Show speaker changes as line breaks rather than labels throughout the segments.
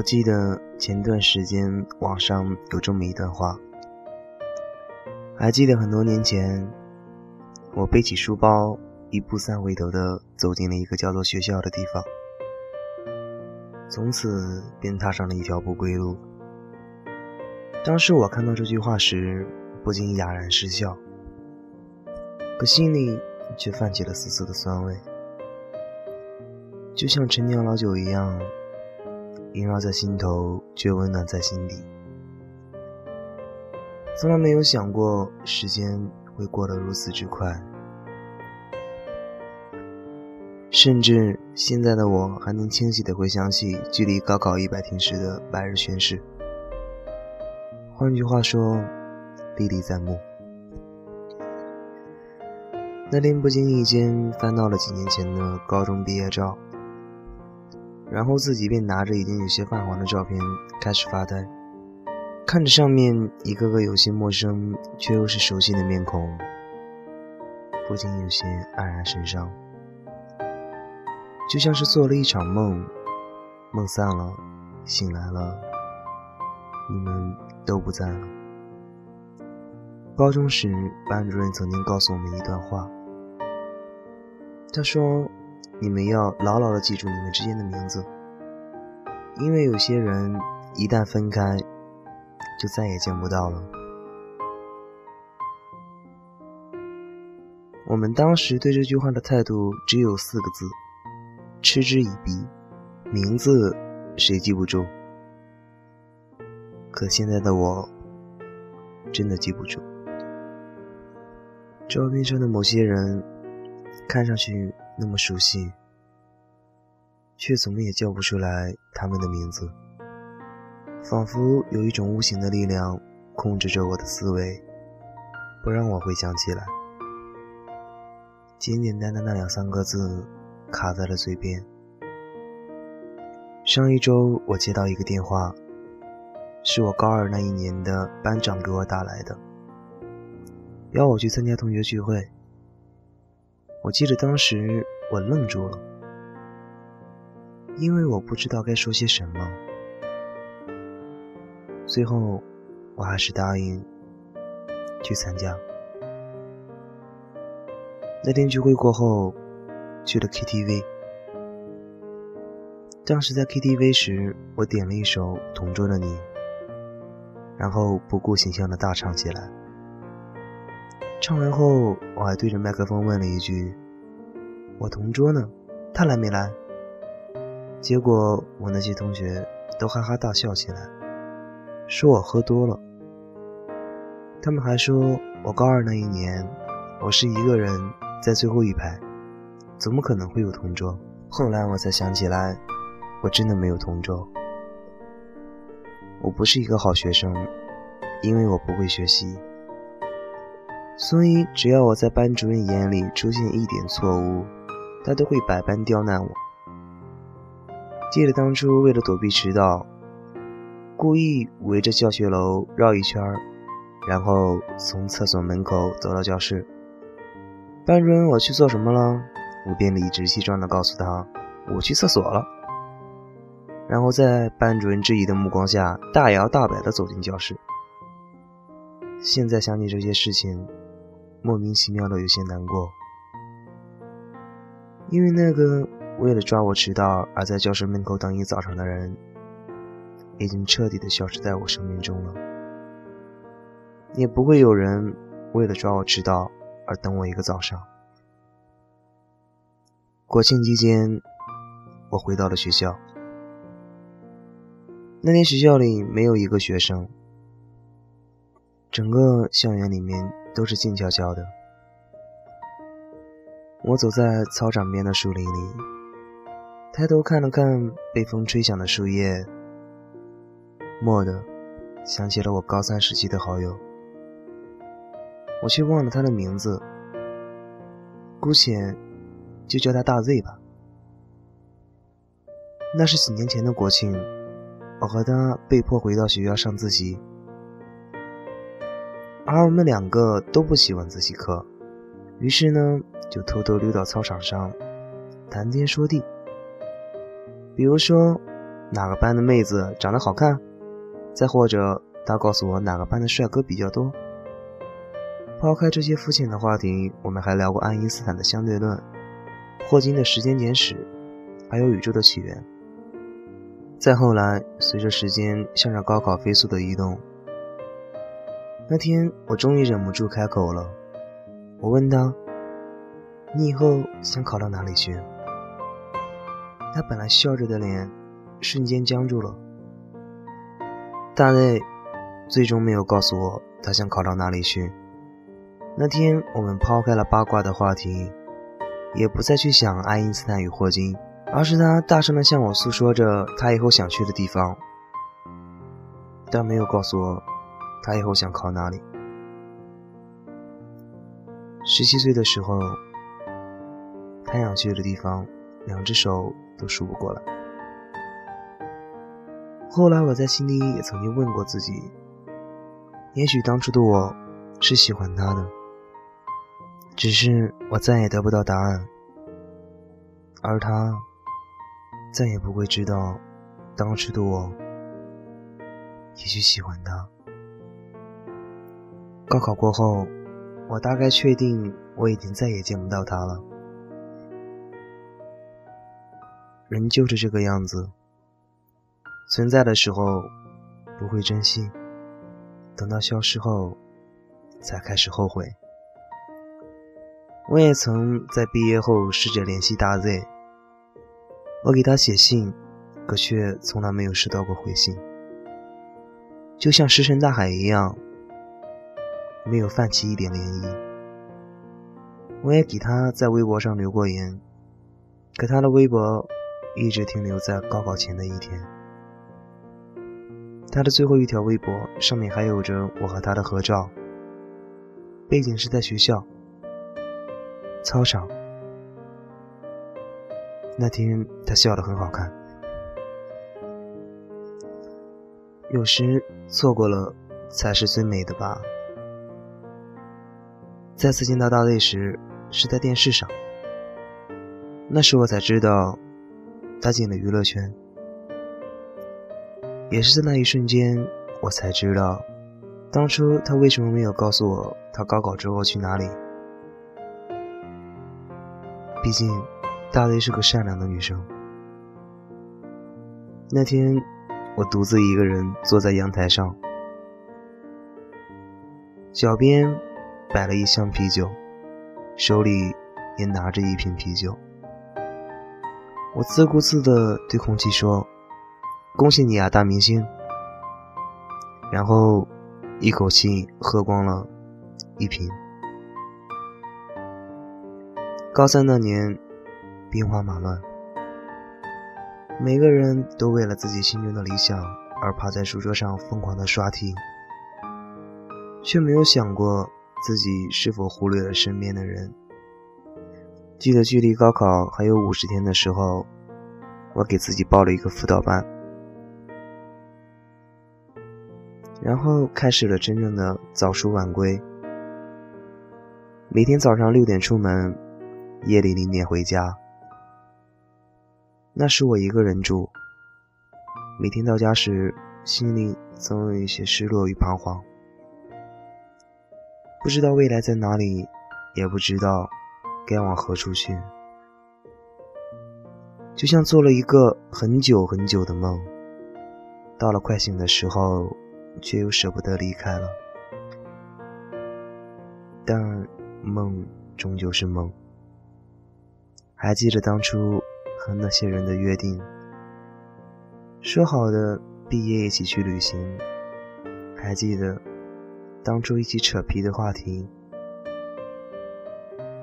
我记得前段时间网上有这么一段话，还记得很多年前，我背起书包，一步三回头的走进了一个叫做学校的地方，从此便踏上了一条不归路。当时我看到这句话时，不禁哑然失笑，可心里却泛起了丝丝的酸味，就像陈年老酒一样。萦绕在心头，却温暖在心底。从来没有想过时间会过得如此之快，甚至现在的我还能清晰地回想起距离高考一百天时的白日宣誓。换句话说，历历在目。那天不经意间翻到了几年前的高中毕业照。然后自己便拿着已经有些泛黄的照片开始发呆，看着上面一个个有些陌生却又是熟悉的面孔，不禁有些黯然神伤，就像是做了一场梦，梦散了，醒来了，你们都不在了。高中时，班主任曾经告诉我们一段话，他说。你们要牢牢的记住你们之间的名字，因为有些人一旦分开，就再也见不到了。我们当时对这句话的态度只有四个字：嗤之以鼻。名字谁记不住？可现在的我，真的记不住。照片上的某些人，看上去……那么熟悉，却怎么也叫不出来他们的名字，仿佛有一种无形的力量控制着我的思维，不让我回想起来。简简单单的两三个字卡在了嘴边。上一周我接到一个电话，是我高二那一年的班长给我打来的，邀我去参加同学聚会。我记得当时我愣住了，因为我不知道该说些什么。最后，我还是答应去参加。那天聚会过后，去了 KTV。当时在 KTV 时，我点了一首《同桌的你》，然后不顾形象的大唱起来。唱完后，我还对着麦克风问了一句：“我同桌呢？他来没来？”结果我那些同学都哈哈大笑起来，说我喝多了。他们还说我高二那一年，我是一个人在最后一排，怎么可能会有同桌？后来我才想起来，我真的没有同桌。我不是一个好学生，因为我不会学习。所以，只要我在班主任眼里出现一点错误，他都会百般刁难我。记得当初为了躲避迟到，故意围着教学楼绕一圈，然后从厕所门口走到教室。班主任，我去做什么了？我便理直气壮地告诉他，我去厕所了。然后在班主任质疑的目光下，大摇大摆地走进教室。现在想起这些事情。莫名其妙的有些难过，因为那个为了抓我迟到而在教室门口等一早上的人，已经彻底的消失在我生命中了。也不会有人为了抓我迟到而等我一个早上。国庆期间，我回到了学校。那天学校里没有一个学生，整个校园里面。都是静悄悄的。我走在操场边的树林里，抬头看了看被风吹响的树叶，蓦地想起了我高三时期的好友，我却忘了他的名字，姑且就叫他大 Z 吧。那是几年前的国庆，我和他被迫回到学校上自习。而我们两个都不喜欢自习课，于是呢，就偷偷溜到操场上谈天说地。比如说，哪个班的妹子长得好看，再或者他告诉我哪个班的帅哥比较多。抛开这些肤浅的话题，我们还聊过爱因斯坦的相对论、霍金的时间简史，还有宇宙的起源。再后来，随着时间向着高考飞速的移动，那天我终于忍不住开口了。我问他：“你以后想考到哪里去？”他本来笑着的脸瞬间僵住了。大内最终没有告诉我他想考到哪里去。那天我们抛开了八卦的话题，也不再去想爱因斯坦与霍金，而是他大声地向我诉说着他以后想去的地方，但没有告诉我他以后想考哪里。十七岁的时候，他想去的地方，两只手都数不过来。后来我在心里也曾经问过自己，也许当初的我是喜欢他的。只是我再也得不到答案，而他再也不会知道当时的我也许喜欢他。高考过后，我大概确定我已经再也见不到他了。人就是这个样子，存在的时候不会珍惜，等到消失后才开始后悔。我也曾在毕业后试着联系大 Z，我给他写信，可却从来没有收到过回信，就像石沉大海一样，没有泛起一点涟漪。我也给他在微博上留过言，可他的微博一直停留在高考前的一天。他的最后一条微博上面还有着我和他的合照，背景是在学校。操场，那天他笑得很好看。有时错过了才是最美的吧。再次见到大 Z 时是在电视上，那时我才知道他进了娱乐圈。也是在那一瞬间，我才知道当初他为什么没有告诉我他高考之后去哪里。毕竟，大 Z 是个善良的女生。那天，我独自一个人坐在阳台上，脚边摆了一箱啤酒，手里也拿着一瓶啤酒。我自顾自地对空气说：“恭喜你啊，大明星！”然后一口气喝光了一瓶。高三那年，兵荒马乱，每个人都为了自己心中的理想而趴在书桌上疯狂的刷题，却没有想过自己是否忽略了身边的人。记得距离高考还有五十天的时候，我给自己报了一个辅导班，然后开始了真正的早出晚归，每天早上六点出门。夜里零点回家，那时我一个人住。每天到家时，心里总有一些失落与彷徨，不知道未来在哪里，也不知道该往何处去，就像做了一个很久很久的梦，到了快醒的时候，却又舍不得离开了。但梦终究是梦。还记得当初和那些人的约定，说好的毕业一起去旅行，还记得当初一起扯皮的话题，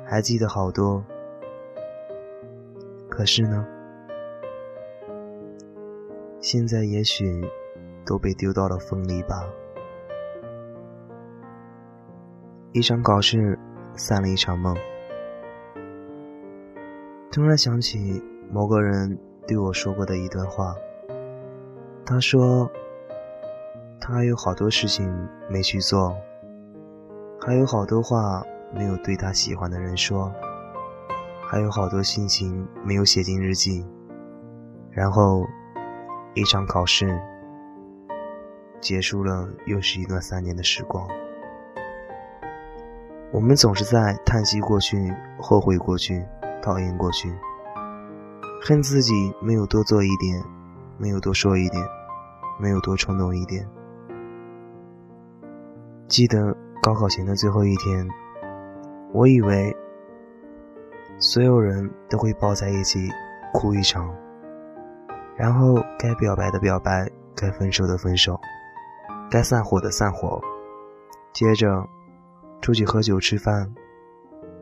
还记得好多。可是呢，现在也许都被丢到了风里吧。一场考试散了一场梦。突然想起某个人对我说过的一段话。他说：“他还有好多事情没去做，还有好多话没有对他喜欢的人说，还有好多心情没有写进日记。然后一场考试，结束了又是一段三年的时光。我们总是在叹息过去、后悔过去、讨厌过去，恨自己没有多做一点，没有多说一点，没有多冲动一点。记得高考前的最后一天，我以为所有人都会抱在一起哭一场，然后该表白的表白，该分手的分手，该散伙的散伙，接着。出去喝酒吃饭，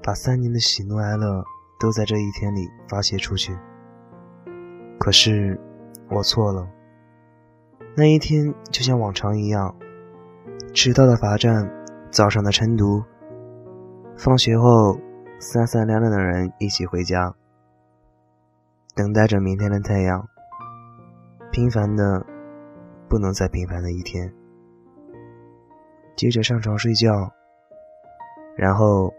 把三年的喜怒哀乐都在这一天里发泄出去。可是我错了，那一天就像往常一样，迟到的罚站，早上的晨读，放学后三三两两的人一起回家，等待着明天的太阳。平凡的不能再平凡的一天，接着上床睡觉。然后，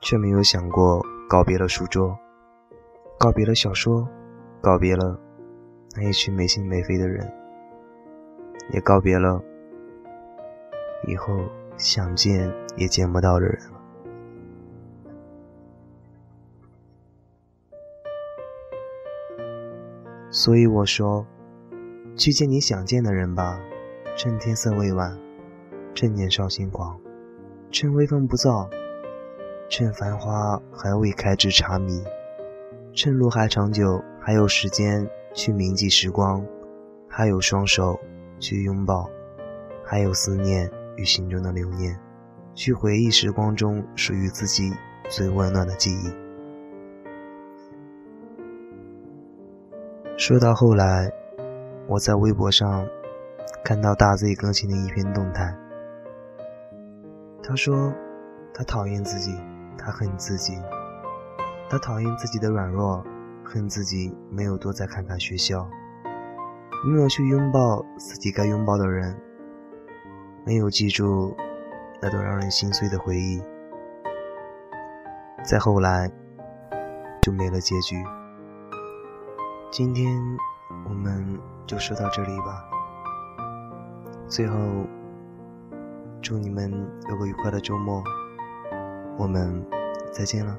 却没有想过告别了书桌，告别了小说，告别了那一群没心没肺的人，也告别了以后想见也见不到的人了。所以我说，去见你想见的人吧，趁天色未晚，趁年少轻狂。趁微风不燥，趁繁花还未开至荼蘼，趁路还长久，还有时间去铭记时光，还有双手去拥抱，还有思念与心中的留念，去回忆时光中属于自己最温暖的记忆。说到后来，我在微博上看到大 Z 更新的一篇动态。他说：“他讨厌自己，他恨自己，他讨厌自己的软弱，恨自己没有多再看看学校，没有去拥抱自己该拥抱的人，没有记住那段让人心碎的回忆。再后来，就没了结局。今天我们就说到这里吧。最后。”祝你们有个愉快的周末，我们再见了。